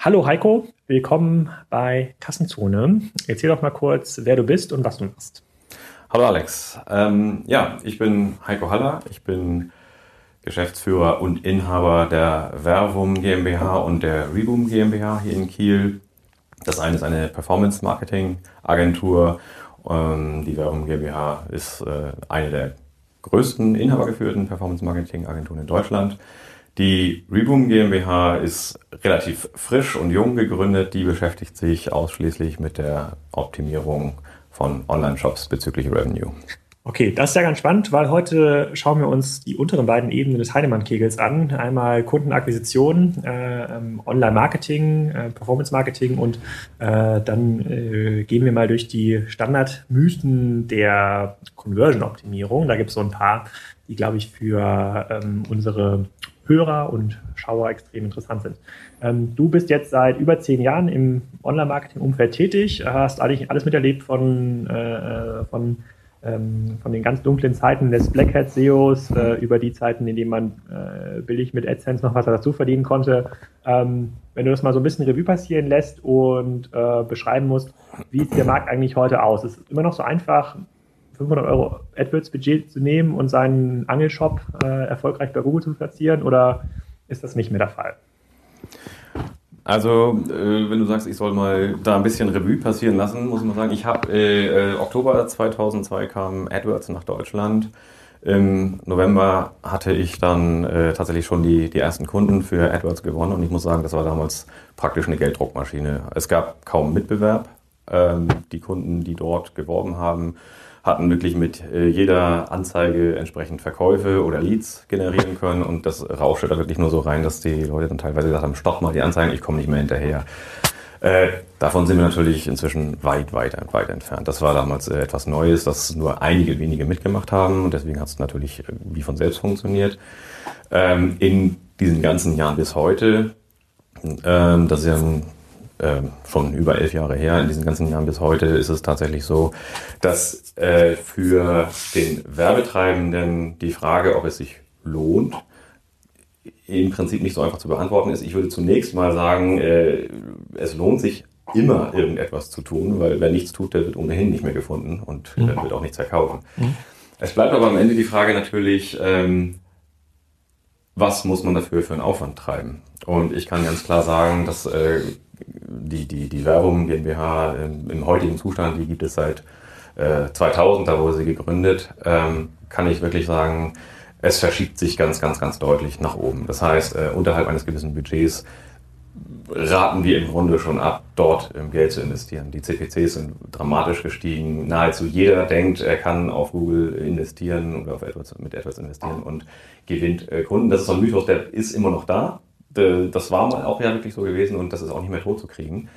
Hallo Heiko, willkommen bei Kassenzone. Erzähl doch mal kurz, wer du bist und was du machst. Hallo Alex. Ähm, ja, ich bin Heiko Haller. Ich bin Geschäftsführer und Inhaber der Vervum GmbH und der Reboom GmbH hier in Kiel. Das eine ist eine Performance Marketing Agentur. Ähm, die Vervum GmbH ist äh, eine der größten inhabergeführten Performance Marketing Agenturen in Deutschland. Die Reboom GmbH ist relativ frisch und jung gegründet. Die beschäftigt sich ausschließlich mit der Optimierung von Online-Shops bezüglich Revenue. Okay, das ist ja ganz spannend, weil heute schauen wir uns die unteren beiden Ebenen des Heinemann-Kegels an. Einmal Kundenakquisition, äh, ähm, Online-Marketing, äh, Performance-Marketing und äh, dann äh, gehen wir mal durch die Standardmythen der Conversion-Optimierung. Da gibt es so ein paar, die, glaube ich, für ähm, unsere Hörer und Schauer extrem interessant sind. Ähm, du bist jetzt seit über zehn Jahren im Online-Marketing-Umfeld tätig, hast eigentlich alles miterlebt von, äh, von, ähm, von den ganz dunklen Zeiten des Black Hat SEOs äh, über die Zeiten, in denen man äh, billig mit AdSense noch was dazu verdienen konnte. Ähm, wenn du das mal so ein bisschen Revue passieren lässt und äh, beschreiben musst, wie sieht der Markt eigentlich heute aus? Ist es immer noch so einfach, 500 Euro AdWords-Budget zu nehmen und seinen Angelshop äh, erfolgreich bei Google zu platzieren oder ist das nicht mehr der Fall? Also, äh, wenn du sagst, ich soll mal da ein bisschen Revue passieren lassen, muss man sagen, ich habe äh, äh, Oktober 2002 kam AdWords nach Deutschland. Im November hatte ich dann äh, tatsächlich schon die, die ersten Kunden für AdWords gewonnen und ich muss sagen, das war damals praktisch eine Gelddruckmaschine. Es gab kaum Mitbewerb. Ähm, die Kunden, die dort geworben haben, hatten wirklich mit äh, jeder Anzeige entsprechend Verkäufe oder Leads generieren können und das rauschte da wirklich nur so rein, dass die Leute dann teilweise gesagt haben, stopp mal die Anzeigen, ich komme nicht mehr hinterher. Äh, davon sind wir natürlich inzwischen weit, weit, weit entfernt. Das war damals äh, etwas Neues, das nur einige wenige mitgemacht haben und deswegen hat es natürlich äh, wie von selbst funktioniert. Ähm, in diesen ganzen Jahren bis heute, ähm, das ist ja äh, schon über elf Jahre her, in diesen ganzen Jahren bis heute ist es tatsächlich so, dass äh, für den Werbetreibenden die Frage, ob es sich lohnt, im Prinzip nicht so einfach zu beantworten ist. Ich würde zunächst mal sagen, äh, es lohnt sich immer irgendetwas zu tun, weil wer nichts tut, der wird ohnehin nicht mehr gefunden und mhm. wird auch nichts verkaufen. Mhm. Es bleibt aber am Ende die Frage natürlich, ähm, was muss man dafür für einen Aufwand treiben? Und ich kann ganz klar sagen, dass äh, die, die, die Werbung GmbH im, im heutigen Zustand, die gibt es seit äh, 2000, da wurde sie gegründet, ähm, kann ich wirklich sagen, es verschiebt sich ganz, ganz, ganz deutlich nach oben. Das heißt, äh, unterhalb eines gewissen Budgets raten wir im Grunde schon ab, dort Geld zu investieren. Die CPCs sind dramatisch gestiegen. Nahezu jeder denkt, er kann auf Google investieren oder auf etwas, mit etwas investieren und gewinnt äh, Kunden. Das ist so ein Mythos, der ist immer noch da. Das war mal auch ja wirklich so gewesen und das ist auch nicht mehr tot zu kriegen.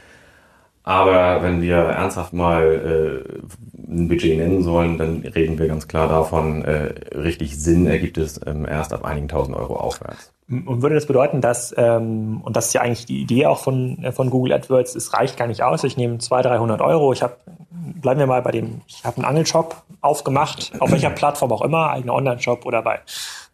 Aber wenn wir ernsthaft mal äh, ein Budget nennen sollen, dann reden wir ganz klar davon, äh, richtig Sinn ergibt es ähm, erst ab einigen tausend Euro aufwärts. Und würde das bedeuten, dass, ähm, und das ist ja eigentlich die Idee auch von, äh, von Google AdWords, es reicht gar nicht aus, ich nehme 200, 300 Euro, ich habe, bleiben wir mal bei dem, ich habe einen Angelshop aufgemacht, auf welcher Plattform auch immer, eigener Online-Shop oder bei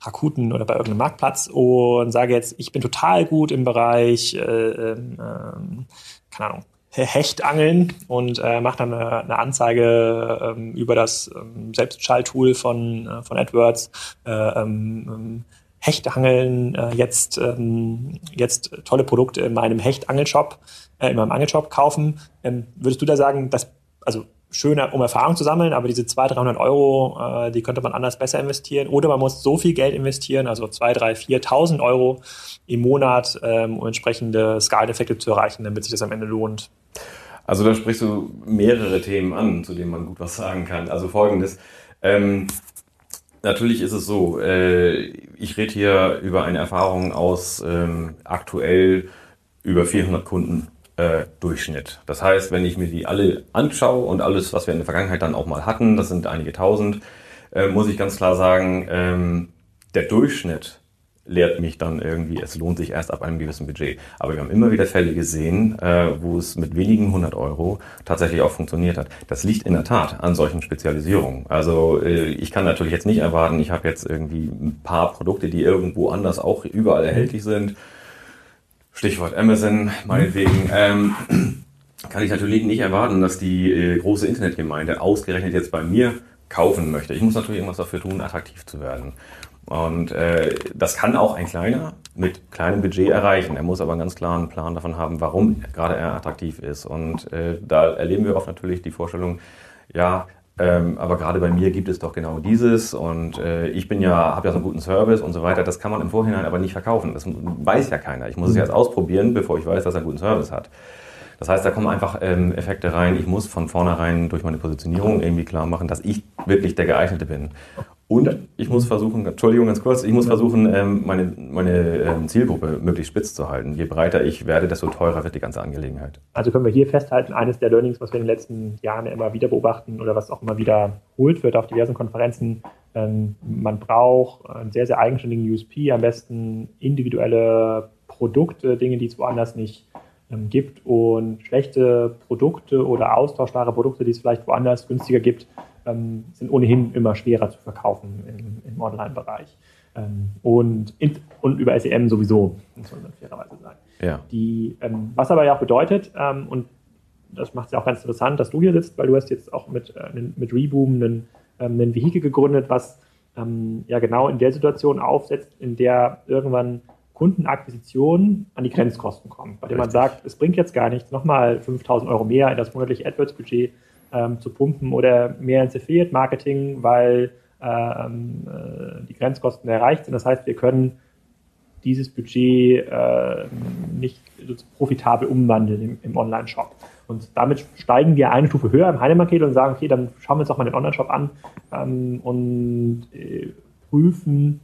Rakuten oder bei irgendeinem Marktplatz und sage jetzt, ich bin total gut im Bereich, äh, ähm keine Ahnung, Hechtangeln und äh, mache dann eine, eine Anzeige ähm, über das ähm, Selbstschalltool von, äh, von AdWords. Äh, ähm, ähm Hechtangeln, äh, jetzt, ähm, jetzt tolle Produkte in meinem Hechtangelshop, äh, in meinem Angelshop kaufen. Ähm, würdest du da sagen, dass, also schön, um Erfahrung zu sammeln, aber diese 200, 300 Euro, äh, die könnte man anders besser investieren. Oder man muss so viel Geld investieren, also 2, 3, 4.000 Euro im Monat, ähm, um entsprechende Skaleneffekte zu erreichen, damit sich das am Ende lohnt. Also da sprichst du mehrere Themen an, zu denen man gut was sagen kann. Also folgendes. Ähm, natürlich ist es so, äh, ich rede hier über eine Erfahrung aus ähm, aktuell über 400 Kunden äh, Durchschnitt. Das heißt, wenn ich mir die alle anschaue und alles, was wir in der Vergangenheit dann auch mal hatten, das sind einige tausend, äh, muss ich ganz klar sagen, ähm, der Durchschnitt lehrt mich dann irgendwie, es lohnt sich erst ab einem gewissen Budget. Aber wir haben immer wieder Fälle gesehen, äh, wo es mit wenigen hundert Euro tatsächlich auch funktioniert hat. Das liegt in der Tat an solchen Spezialisierungen. Also äh, ich kann natürlich jetzt nicht erwarten, ich habe jetzt irgendwie ein paar Produkte, die irgendwo anders auch überall erhältlich sind Stichwort Amazon, meinetwegen, ähm, kann ich natürlich nicht erwarten, dass die äh, große Internetgemeinde ausgerechnet jetzt bei mir kaufen möchte. Ich muss natürlich irgendwas dafür tun, attraktiv zu werden. Und äh, das kann auch ein kleiner mit kleinem Budget erreichen. Er muss aber einen ganz klaren Plan davon haben, warum gerade er attraktiv ist. Und äh, da erleben wir oft natürlich die Vorstellung, ja, ähm, aber gerade bei mir gibt es doch genau dieses und äh, ich bin ja, habe ja so einen guten Service und so weiter. Das kann man im Vorhinein aber nicht verkaufen. Das weiß ja keiner. Ich muss es jetzt ausprobieren, bevor ich weiß, dass er einen guten Service hat. Das heißt, da kommen einfach ähm, Effekte rein. Ich muss von vornherein durch meine Positionierung irgendwie klar machen, dass ich wirklich der geeignete bin. Und ich muss versuchen, Entschuldigung ganz kurz, ich muss versuchen, ähm, meine, meine ähm, Zielgruppe möglichst spitz zu halten. Je breiter ich werde, desto teurer wird die ganze Angelegenheit. Also können wir hier festhalten, eines der Learnings, was wir in den letzten Jahren immer wieder beobachten oder was auch immer wieder holt wird auf diversen Konferenzen, ähm, man braucht einen sehr, sehr eigenständigen USP, am besten individuelle Produkte, Dinge, die es woanders nicht gibt und schlechte Produkte oder austauschbare Produkte, die es vielleicht woanders günstiger gibt, ähm, sind ohnehin immer schwerer zu verkaufen im, im Online-Bereich. Ähm, und, und über SEM sowieso, muss man fairerweise sagen. Ja. Die, ähm, was aber ja auch bedeutet, ähm, und das macht es ja auch ganz interessant, dass du hier sitzt, weil du hast jetzt auch mit, äh, mit Reboom einen, ähm, einen Vehikel gegründet, was ähm, ja genau in der Situation aufsetzt, in der irgendwann Kundenakquisition an die Grenzkosten kommt, bei dem man sagt, es bringt jetzt gar nichts, nochmal 5000 Euro mehr in das monatliche AdWords-Budget ähm, zu pumpen oder mehr ins Affiliate-Marketing, weil ähm, äh, die Grenzkosten erreicht sind. Das heißt, wir können dieses Budget äh, nicht profitabel umwandeln im, im Online-Shop. Und damit steigen wir eine Stufe höher im Heinemarket und sagen, okay, dann schauen wir uns doch mal den Online-Shop an ähm, und äh, prüfen,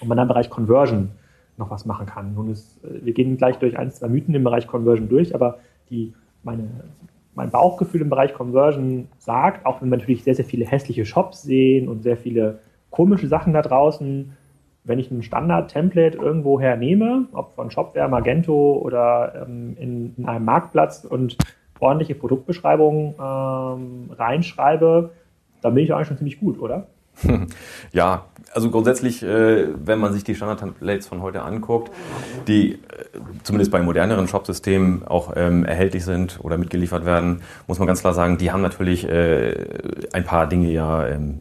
ob man im Bereich Conversion noch was machen kann. Nun ist, äh, wir gehen gleich durch ein, zwei Mythen im Bereich Conversion durch, aber die, meine mein Bauchgefühl im Bereich Conversion sagt, auch wenn wir natürlich sehr, sehr viele hässliche Shops sehen und sehr viele komische Sachen da draußen, wenn ich ein Standard-Template irgendwo hernehme, ob von Shopware, Magento oder ähm, in, in, einem Marktplatz und ordentliche Produktbeschreibungen ähm, reinschreibe, dann bin ich eigentlich schon ziemlich gut, oder? Ja, also grundsätzlich, äh, wenn man sich die Standard-Templates von heute anguckt, die äh, zumindest bei moderneren Shop-Systemen auch ähm, erhältlich sind oder mitgeliefert werden, muss man ganz klar sagen, die haben natürlich äh, ein paar Dinge ja ähm,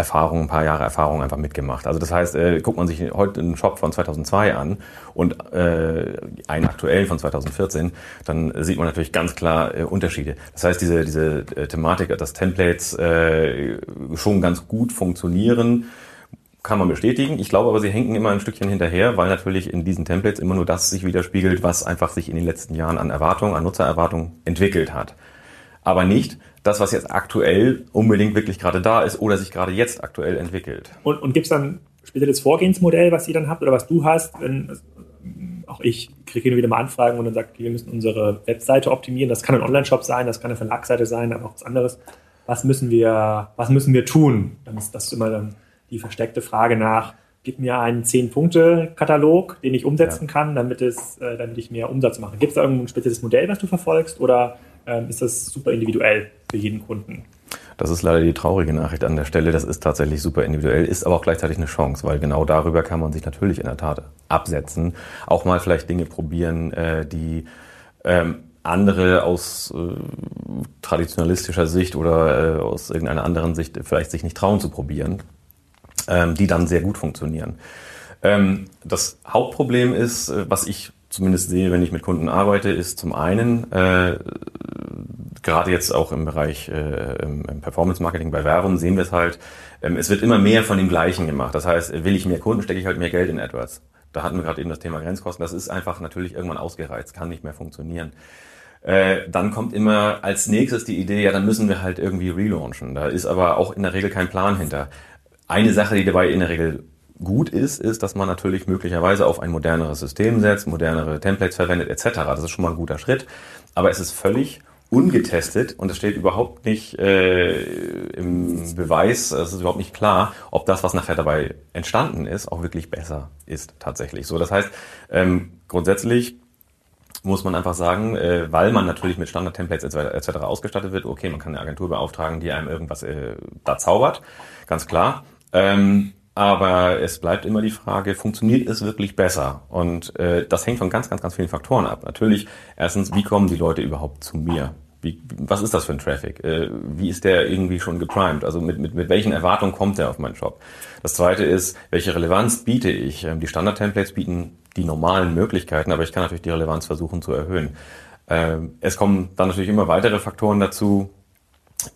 Erfahrung, ein paar Jahre Erfahrung einfach mitgemacht. Also das heißt, äh, guckt man sich heute einen Shop von 2002 an und äh, einen aktuellen von 2014, dann sieht man natürlich ganz klar äh, Unterschiede. Das heißt, diese, diese äh, Thematik, dass Templates äh, schon ganz gut funktionieren, kann man bestätigen. Ich glaube aber, sie hängen immer ein Stückchen hinterher, weil natürlich in diesen Templates immer nur das sich widerspiegelt, was einfach sich in den letzten Jahren an Erwartungen, an Nutzererwartungen entwickelt hat. Aber nicht, das, was jetzt aktuell unbedingt wirklich gerade da ist oder sich gerade jetzt aktuell entwickelt. Und, und gibt es dann ein spezielles Vorgehensmodell, was ihr dann habt oder was du hast, wenn auch ich kriege hin wieder mal Anfragen und dann sagt, wir müssen unsere Webseite optimieren. Das kann ein Online-Shop sein, das kann eine Verlagsseite sein, aber auch was anderes. Was müssen wir, was müssen wir tun? Dann ist das immer dann die versteckte Frage nach, gib mir einen Zehn-Punkte-Katalog, den ich umsetzen ja. kann, damit, es, äh, damit ich mehr Umsatz mache. Gibt es da irgendein spezielles Modell, was du verfolgst oder ist das super individuell für jeden Kunden. Das ist leider die traurige Nachricht an der Stelle. Das ist tatsächlich super individuell, ist aber auch gleichzeitig eine Chance, weil genau darüber kann man sich natürlich in der Tat absetzen. Auch mal vielleicht Dinge probieren, äh, die ähm, andere aus äh, traditionalistischer Sicht oder äh, aus irgendeiner anderen Sicht vielleicht sich nicht trauen zu probieren, ähm, die dann sehr gut funktionieren. Ähm, das Hauptproblem ist, was ich zumindest sehe, wenn ich mit Kunden arbeite, ist zum einen, äh, gerade jetzt auch im Bereich äh, im, Performance Marketing bei Werbung sehen wir es halt, ähm, es wird immer mehr von dem Gleichen gemacht. Das heißt, will ich mehr Kunden, stecke ich halt mehr Geld in AdWords. Da hatten wir gerade eben das Thema Grenzkosten. Das ist einfach natürlich irgendwann ausgereizt, kann nicht mehr funktionieren. Äh, dann kommt immer als nächstes die Idee, ja, dann müssen wir halt irgendwie relaunchen. Da ist aber auch in der Regel kein Plan hinter. Eine Sache, die dabei in der Regel gut ist, ist, dass man natürlich möglicherweise auf ein moderneres System setzt, modernere Templates verwendet etc. Das ist schon mal ein guter Schritt. Aber es ist völlig ungetestet und es steht überhaupt nicht äh, im Beweis, es ist überhaupt nicht klar, ob das, was nachher dabei entstanden ist, auch wirklich besser ist tatsächlich. So, das heißt, ähm, grundsätzlich muss man einfach sagen, äh, weil man natürlich mit Standard-Templates etc. ausgestattet wird, okay, man kann eine Agentur beauftragen, die einem irgendwas äh, da zaubert, ganz klar. Ähm, aber es bleibt immer die Frage, funktioniert es wirklich besser? Und äh, das hängt von ganz, ganz, ganz vielen Faktoren ab. Natürlich, erstens, wie kommen die Leute überhaupt zu mir? Wie, was ist das für ein Traffic? Äh, wie ist der irgendwie schon geprimed? Also mit, mit, mit welchen Erwartungen kommt der auf meinen Shop? Das zweite ist, welche Relevanz biete ich? Ähm, die Standard-Templates bieten die normalen Möglichkeiten, aber ich kann natürlich die Relevanz versuchen zu erhöhen. Ähm, es kommen dann natürlich immer weitere Faktoren dazu,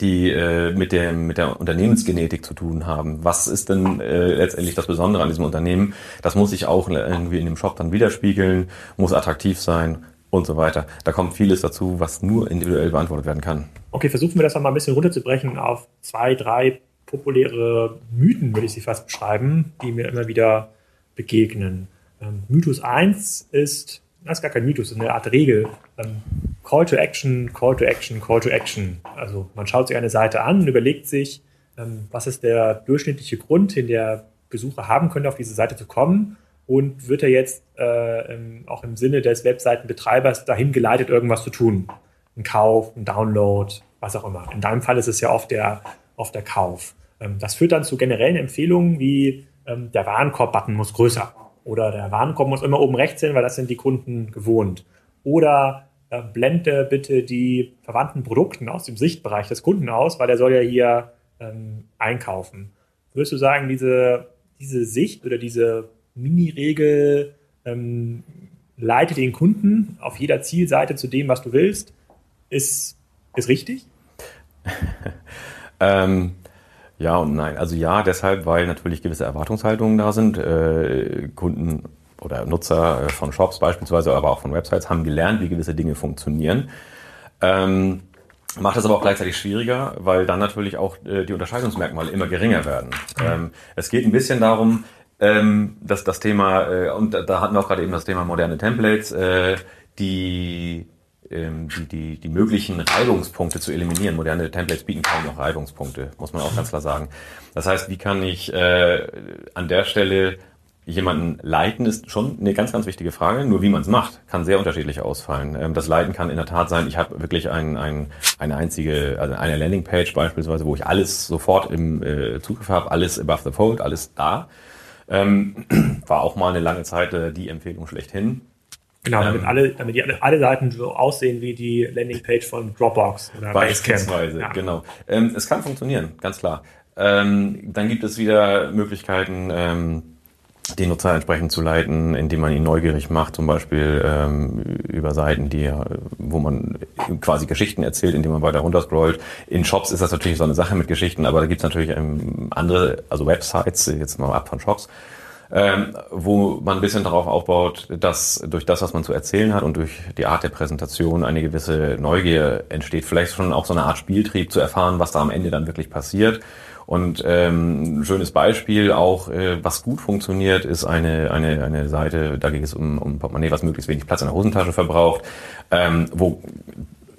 die äh, mit, der, mit der Unternehmensgenetik zu tun haben. Was ist denn äh, letztendlich das Besondere an diesem Unternehmen? Das muss sich auch irgendwie in dem Shop dann widerspiegeln, muss attraktiv sein und so weiter. Da kommt vieles dazu, was nur individuell beantwortet werden kann. Okay, versuchen wir das mal ein bisschen runterzubrechen auf zwei, drei populäre Mythen, würde ich sie fast beschreiben, die mir immer wieder begegnen. Ähm, Mythos 1 ist, das ist gar kein Mythos, eine Art Regel. Ähm, Call to Action, Call to Action, Call to Action. Also man schaut sich eine Seite an und überlegt sich, ähm, was ist der durchschnittliche Grund, den der Besucher haben könnte, auf diese Seite zu kommen und wird er jetzt äh, auch im Sinne des Webseitenbetreibers dahin geleitet, irgendwas zu tun. Ein Kauf, ein Download, was auch immer. In deinem Fall ist es ja oft der, oft der Kauf. Ähm, das führt dann zu generellen Empfehlungen wie ähm, der Warenkorb-Button muss größer oder der Warenkorb muss immer oben rechts hin, weil das sind die Kunden gewohnt. Oder äh, blende bitte die verwandten Produkten aus dem Sichtbereich des Kunden aus, weil der soll ja hier ähm, einkaufen. Würdest du sagen, diese, diese Sicht oder diese Mini-Regel ähm, leite den Kunden auf jeder Zielseite zu dem, was du willst, ist, ist richtig? ähm, ja und nein. Also ja, deshalb, weil natürlich gewisse Erwartungshaltungen da sind. Äh, Kunden oder Nutzer äh, von Shops beispielsweise, aber auch von Websites haben gelernt, wie gewisse Dinge funktionieren. Ähm, macht es aber auch gleichzeitig schwieriger, weil dann natürlich auch äh, die Unterscheidungsmerkmale immer geringer werden. Ähm, es geht ein bisschen darum, ähm, dass das Thema, äh, und da, hatten wir auch gerade eben das Thema moderne Templates, äh, die, ähm, die, die, die möglichen Reibungspunkte zu eliminieren. Moderne Templates bieten kaum noch Reibungspunkte, muss man auch ganz klar sagen. Das heißt, wie kann ich äh, an der Stelle jemanden leiten, ist schon eine ganz, ganz wichtige Frage. Nur wie man es macht, kann sehr unterschiedlich ausfallen. Ähm, das Leiten kann in der Tat sein, ich habe wirklich ein, ein, eine einzige, also eine Landingpage beispielsweise, wo ich alles sofort im äh, Zugriff habe, alles above the fold, alles da. Ähm, war auch mal eine lange Zeit äh, die Empfehlung schlechthin. Genau, damit, ähm, alle, damit die alle, Seiten so aussehen wie die Landingpage von Dropbox oder Beispielsweise, ja. genau. Ähm, es kann funktionieren, ganz klar. Ähm, dann gibt es wieder Möglichkeiten, ähm, den Nutzer entsprechend zu leiten, indem man ihn neugierig macht, zum Beispiel ähm, über Seiten, die, wo man quasi Geschichten erzählt, indem man weiter runterscrollt. In Shops ist das natürlich so eine Sache mit Geschichten, aber da gibt's natürlich ähm, andere, also Websites, jetzt mal ab von Shops, ähm, wo man ein bisschen darauf aufbaut, dass durch das, was man zu erzählen hat und durch die Art der Präsentation eine gewisse Neugier entsteht, vielleicht schon auch so eine Art Spieltrieb zu erfahren, was da am Ende dann wirklich passiert und ähm, ein schönes Beispiel auch, äh, was gut funktioniert, ist eine, eine, eine Seite, da geht es um, um Portemonnaie, was möglichst wenig Platz in der Hosentasche verbraucht, ähm, wo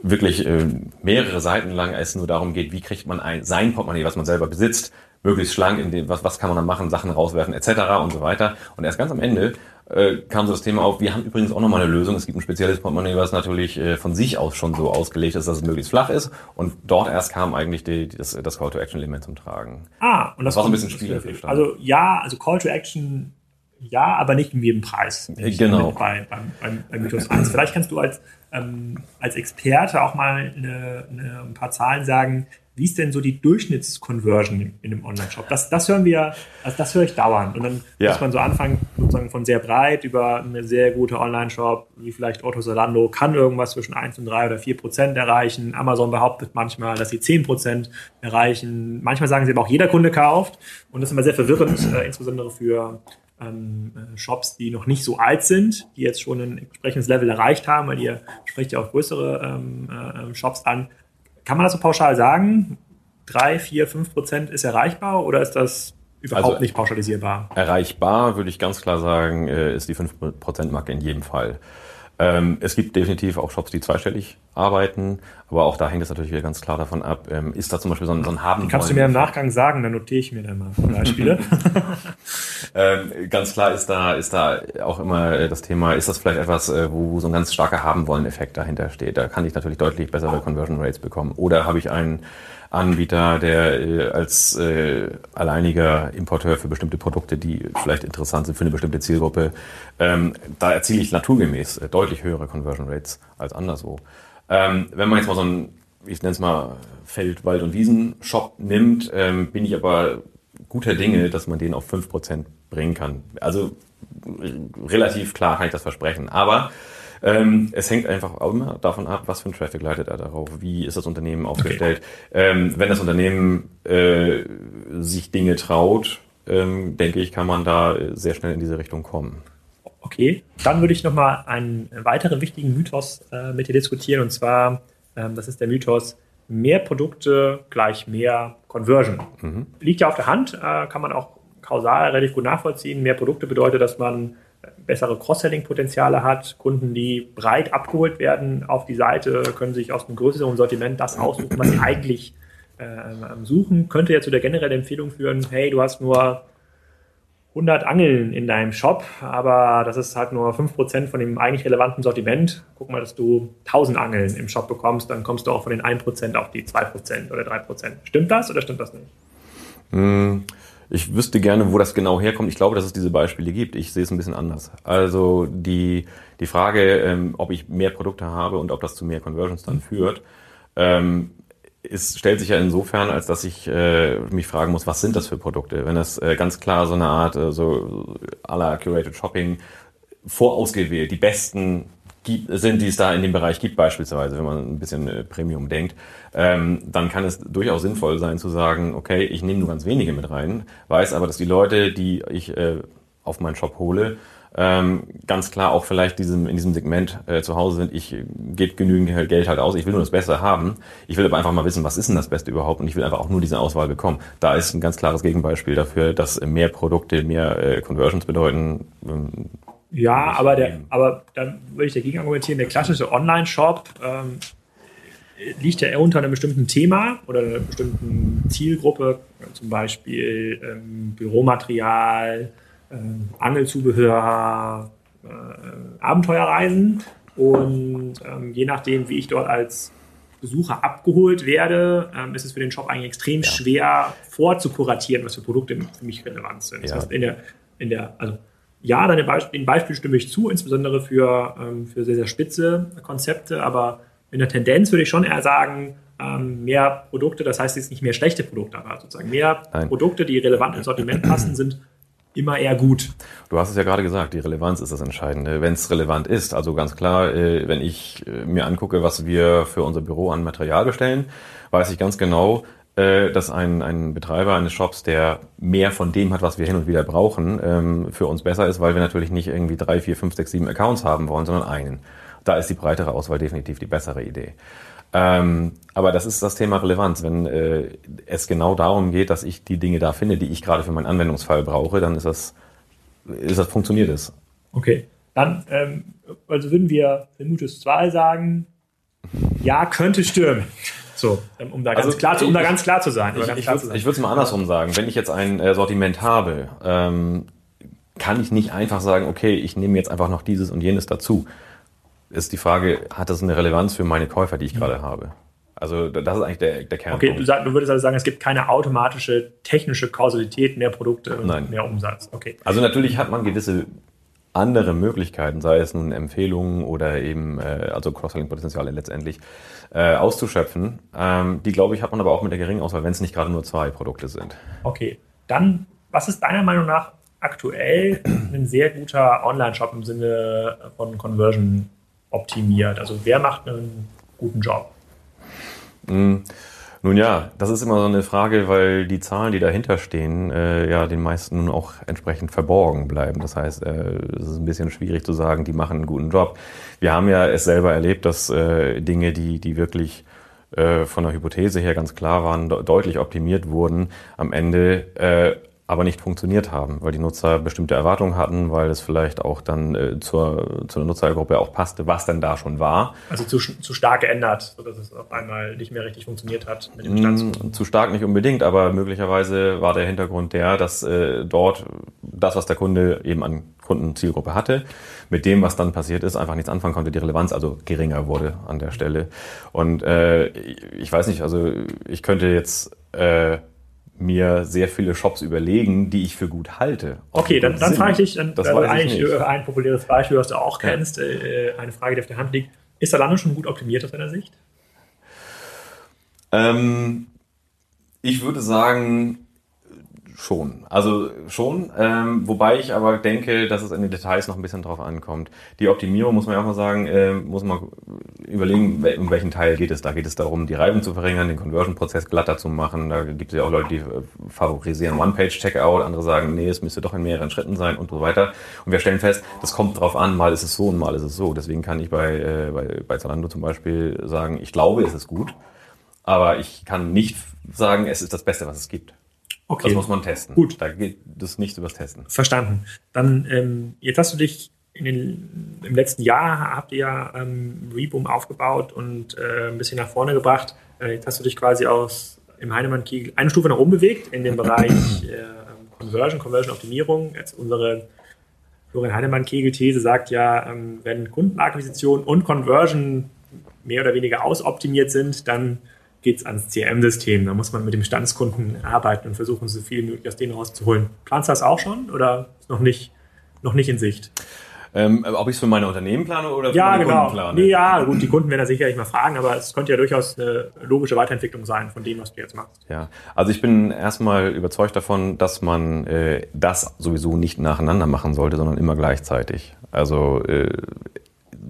wirklich äh, mehrere Seiten lang es nur darum geht, wie kriegt man ein, sein Portemonnaie, was man selber besitzt, möglichst schlank, in dem, was, was kann man dann machen, Sachen rauswerfen etc. und so weiter. Und erst ganz am Ende äh, kam so das Thema auf, wir haben übrigens auch nochmal eine Lösung. Es gibt ein spezielles Portemonnaie, was natürlich äh, von sich aus schon so ausgelegt ist, dass es möglichst flach ist. Und dort erst kam eigentlich die, die, das, das Call-to-Action-Element zum Tragen. Ah, und das, das war so ein bisschen spielerisch. Also ja, also Call-to-Action ja, aber nicht um jeden Preis. Genau. Bei, beim, beim, beim Mythos 1. Vielleicht kannst du als, ähm, als Experte auch mal eine, eine, ein paar Zahlen sagen, wie ist denn so die Durchschnittsconversion in, in einem Online-Shop? Das, das hören wir, also das höre ich dauernd. Und dann ja. muss man so anfangen, sozusagen von sehr breit über eine sehr gute Online-Shop, wie vielleicht Otto Salando, kann irgendwas zwischen 1 und 3 oder 4 Prozent erreichen. Amazon behauptet manchmal, dass sie 10 Prozent erreichen. Manchmal sagen sie aber auch, jeder Kunde kauft. Und das ist immer sehr verwirrend, äh, insbesondere für ähm, äh, Shops, die noch nicht so alt sind, die jetzt schon ein entsprechendes Level erreicht haben, weil ihr spricht ja auch größere ähm, äh, Shops an. Kann man das so pauschal sagen? Drei, vier, fünf Prozent ist erreichbar oder ist das überhaupt also, nicht pauschalisierbar? Erreichbar, würde ich ganz klar sagen, äh, ist die 5%-Marke in jedem Fall. Ähm, es gibt definitiv auch Shops, die zweistellig arbeiten. Aber auch da hängt es natürlich wieder ganz klar davon ab, ähm, ist da zum Beispiel so ein, so ein haben Die kannst du mir im Nachgang sagen, dann notiere ich mir dann mal Beispiele. ähm, ganz klar ist da, ist da auch immer das Thema, ist das vielleicht etwas, äh, wo so ein ganz starker haben wollen Effekt dahinter steht. Da kann ich natürlich deutlich bessere Conversion Rates bekommen. Oder habe ich einen Anbieter, der äh, als äh, alleiniger Importeur für bestimmte Produkte, die vielleicht interessant sind für eine bestimmte Zielgruppe, ähm, da erziele ich naturgemäß äh, deutlich höhere Conversion Rates als anderswo. Ähm, wenn man jetzt mal so ein, ich nenne es mal Feld, Wald- und Wiesen-Shop nimmt, ähm, bin ich aber guter Dinge, dass man den auf 5% bringen kann. Also relativ klar kann ich das versprechen. Aber ähm, es hängt einfach auch immer davon ab, was für ein Traffic leitet er darauf, wie ist das Unternehmen aufgestellt. Okay. Ähm, wenn das Unternehmen äh, sich Dinge traut, ähm, denke ich, kann man da sehr schnell in diese Richtung kommen. Okay, dann würde ich nochmal einen weiteren wichtigen Mythos äh, mit dir diskutieren und zwar, ähm, das ist der Mythos, mehr Produkte gleich mehr Conversion. Mhm. Liegt ja auf der Hand, äh, kann man auch kausal relativ gut nachvollziehen. Mehr Produkte bedeutet, dass man bessere Cross-Selling-Potenziale hat. Kunden, die breit abgeholt werden auf die Seite, können sich aus einem größeren Sortiment das aussuchen, was sie eigentlich äh, suchen. Könnte ja zu der generellen Empfehlung führen, hey, du hast nur 100 Angeln in deinem Shop, aber das ist halt nur 5% von dem eigentlich relevanten Sortiment. Guck mal, dass du 1000 Angeln im Shop bekommst, dann kommst du auch von den 1% auf die 2% oder 3%. Stimmt das oder stimmt das nicht? Mmh. Ich wüsste gerne, wo das genau herkommt. Ich glaube, dass es diese Beispiele gibt. Ich sehe es ein bisschen anders. Also die, die Frage, ähm, ob ich mehr Produkte habe und ob das zu mehr Conversions dann führt, ähm, ist, stellt sich ja insofern, als dass ich äh, mich fragen muss, was sind das für Produkte? Wenn das äh, ganz klar so eine Art, äh, so à la Curated Shopping vorausgewählt, die besten gibt, sind, die es da in dem Bereich gibt, beispielsweise, wenn man ein bisschen äh, Premium denkt, ähm, dann kann es durchaus sinnvoll sein zu sagen, okay, ich nehme nur ganz wenige mit rein, weiß aber, dass die Leute, die ich äh, auf meinen Shop hole, ähm, ganz klar auch vielleicht diesem, in diesem Segment äh, zu Hause sind, ich gebe genügend Geld halt aus, ich will nur das Beste haben, ich will aber einfach mal wissen, was ist denn das Beste überhaupt? Und ich will einfach auch nur diese Auswahl bekommen. Da ist ein ganz klares Gegenbeispiel dafür, dass mehr Produkte mehr äh, Conversions bedeuten, ähm, ja, aber, der, aber dann würde ich dagegen argumentieren, der klassische Online-Shop ähm, liegt ja eher unter einem bestimmten Thema oder einer bestimmten Zielgruppe, zum Beispiel ähm, Büromaterial, ähm, Angelzubehör, äh, Abenteuerreisen. Und ähm, je nachdem, wie ich dort als Besucher abgeholt werde, ähm, ist es für den Shop eigentlich extrem ja. schwer vorzukuratieren, was für Produkte für mich relevant sind. Ja. Das heißt, in der, in der, also ja, deine Be dem Beispiel stimme ich zu, insbesondere für, ähm, für sehr, sehr spitze Konzepte, aber in der Tendenz würde ich schon eher sagen, ähm, mehr Produkte, das heißt jetzt nicht mehr schlechte Produkte, aber sozusagen mehr Nein. Produkte, die relevant ins Sortiment passen, sind immer eher gut. Du hast es ja gerade gesagt, die Relevanz ist das Entscheidende. Wenn es relevant ist, also ganz klar, äh, wenn ich äh, mir angucke, was wir für unser Büro an Material bestellen, weiß ich ganz genau, dass ein, ein Betreiber eines Shops, der mehr von dem hat, was wir hin und wieder brauchen, ähm, für uns besser ist, weil wir natürlich nicht irgendwie drei, vier, fünf, sechs, sieben Accounts haben wollen, sondern einen. Da ist die breitere Auswahl definitiv die bessere Idee. Ähm, aber das ist das Thema Relevanz. Wenn äh, es genau darum geht, dass ich die Dinge da finde, die ich gerade für meinen Anwendungsfall brauche, dann ist das, ist das funktioniert es. Okay. Dann, ähm, also würden wir Mutus 2 sagen, ja, könnte stürmen. So, ähm, um da ganz, also, klar, zu, um da ganz klar zu sein. Ich, ich würde es mal andersrum sagen. Wenn ich jetzt ein äh, Sortiment habe, ähm, kann ich nicht einfach sagen, okay, ich nehme jetzt einfach noch dieses und jenes dazu. Ist die Frage, hat das eine Relevanz für meine Käufer, die ich gerade habe? Also das ist eigentlich der, der Kern. Okay, du, sag, du, würdest also sagen, es gibt keine automatische technische Kausalität, mehr Produkte und Nein. mehr Umsatz. Okay. Also natürlich hat man gewisse andere Möglichkeiten, sei es nun Empfehlungen oder eben äh, also Cross-Selling-Potenziale letztendlich äh, auszuschöpfen. Ähm, die, glaube ich, hat man aber auch mit der geringen Auswahl, wenn es nicht gerade nur zwei Produkte sind. Okay, dann, was ist deiner Meinung nach aktuell ein sehr guter Online-Shop im Sinne von Conversion optimiert? Also wer macht einen guten Job? Mm. Nun ja, das ist immer so eine Frage, weil die Zahlen, die dahinter stehen, äh, ja den meisten nun auch entsprechend verborgen bleiben. Das heißt, äh, es ist ein bisschen schwierig zu sagen, die machen einen guten Job. Wir haben ja es selber erlebt, dass äh, Dinge, die, die wirklich äh, von der Hypothese her ganz klar waren, de deutlich optimiert wurden, am Ende äh, aber nicht funktioniert haben, weil die Nutzer bestimmte Erwartungen hatten, weil es vielleicht auch dann äh, zur, zur Nutzergruppe auch passte, was denn da schon war. Also zu, zu stark geändert, sodass es auf einmal nicht mehr richtig funktioniert hat mit dem Stand. Mm, zu stark nicht unbedingt, aber möglicherweise war der Hintergrund der, dass äh, dort das, was der Kunde eben an Kundenzielgruppe hatte, mit dem, was dann passiert ist, einfach nichts anfangen konnte, die Relevanz also geringer wurde an der Stelle. Und äh, ich weiß nicht, also ich könnte jetzt äh, mir sehr viele Shops überlegen, die ich für gut halte. Okay, dann, dann frage ich dich, dann, das also eigentlich ich ein populäres Beispiel, was du auch kennst, ja. äh, eine Frage, die auf der Hand liegt. Ist Zalando schon gut optimiert aus deiner Sicht? Ähm, ich würde sagen, Schon, also schon, ähm, wobei ich aber denke, dass es in den Details noch ein bisschen drauf ankommt. Die Optimierung muss man ja auch mal sagen, äh, muss man überlegen, um welchen Teil geht es da. Geht es darum, die Reibung zu verringern, den Conversion-Prozess glatter zu machen. Da gibt es ja auch Leute, die äh, favorisieren One-Page-Checkout, andere sagen, nee, es müsste doch in mehreren Schritten sein und so weiter. Und wir stellen fest, das kommt drauf an, mal ist es so und mal ist es so. Deswegen kann ich bei, äh, bei, bei Zalando zum Beispiel sagen, ich glaube, es ist gut, aber ich kann nicht sagen, es ist das Beste, was es gibt. Okay. Das muss man testen. Gut. Da geht das nicht übers Testen. Verstanden. Dann, ähm, jetzt hast du dich in den, im letzten Jahr habt ihr ja ähm, Reboom aufgebaut und äh, ein bisschen nach vorne gebracht. Äh, jetzt hast du dich quasi aus im Heinemann-Kiegel eine Stufe nach oben bewegt in dem Bereich äh, Conversion, Conversion-Optimierung. Jetzt unsere Florian Heinemann-Kegel-These sagt ja, ähm, wenn Kundenakquisition und Conversion mehr oder weniger ausoptimiert sind, dann geht es ans CRM-System. Da muss man mit dem Bestandskunden arbeiten und versuchen, so viel wie möglich aus denen rauszuholen. Planst du das auch schon oder ist noch nicht, noch nicht in Sicht? Ähm, ob ich es für meine Unternehmen plane oder für ja, meine genau. Kunden plane? Nee, ja, gut, die Kunden werden da sicherlich mal fragen, aber es könnte ja durchaus eine logische Weiterentwicklung sein von dem, was du jetzt machst. Ja, also ich bin erstmal überzeugt davon, dass man äh, das sowieso nicht nacheinander machen sollte, sondern immer gleichzeitig. Also äh,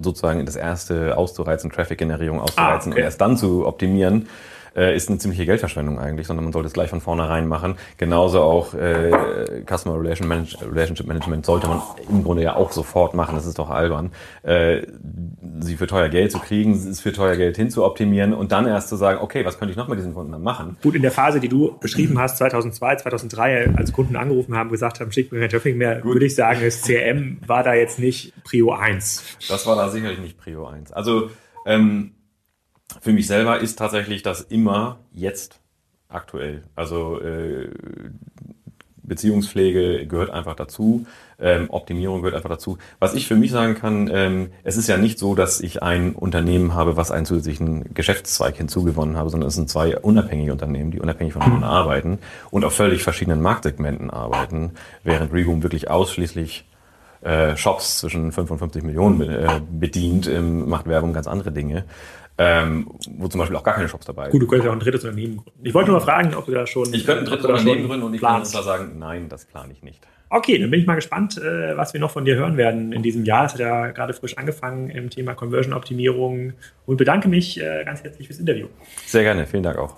sozusagen das erste auszureizen, Traffic-Generierung auszureizen ah, okay. und erst dann zu optimieren, äh, ist eine ziemliche Geldverschwendung eigentlich, sondern man sollte es gleich von vornherein machen. Genauso auch äh, Customer Relation Manage Relationship Management sollte man im Grunde ja auch sofort machen, das ist doch albern. Äh, sie für teuer Geld zu kriegen, es für teuer Geld hinzuoptimieren und dann erst zu sagen, okay, was könnte ich noch mit diesen Kunden dann machen? Gut, in der Phase, die du beschrieben hast, 2002, 2003, als Kunden angerufen haben, gesagt haben, schickt mir kein Traffic mehr, Gut. würde ich sagen, das CRM war da jetzt nicht Prio 1. Das war da sicherlich nicht Prio 1. Also ähm, für mich selber ist tatsächlich das immer jetzt aktuell. Also äh, Beziehungspflege gehört einfach dazu, ähm, Optimierung gehört einfach dazu. Was ich für mich sagen kann, ähm, es ist ja nicht so, dass ich ein Unternehmen habe, was einen zusätzlichen Geschäftszweig hinzugewonnen habe, sondern es sind zwei unabhängige Unternehmen, die unabhängig voneinander arbeiten und auf völlig verschiedenen Marktsegmenten arbeiten, während Reboom wirklich ausschließlich äh, Shops zwischen 5 und 50 Millionen äh, bedient, ähm, macht Werbung ganz andere Dinge ähm, wo zum Beispiel auch gar keine Shops dabei sind. Gut, du könntest ja auch ein drittes Unternehmen gründen. Ich wollte nur mal fragen, ob du da schon. Ich könnte ein drittes Unternehmen gründen und ich planst. kann da sagen, nein, das plane ich nicht. Okay, dann bin ich mal gespannt, äh, was wir noch von dir hören werden in diesem Jahr. Es hat ja gerade frisch angefangen im Thema Conversion-Optimierung und bedanke mich äh, ganz herzlich fürs Interview. Sehr gerne, vielen Dank auch.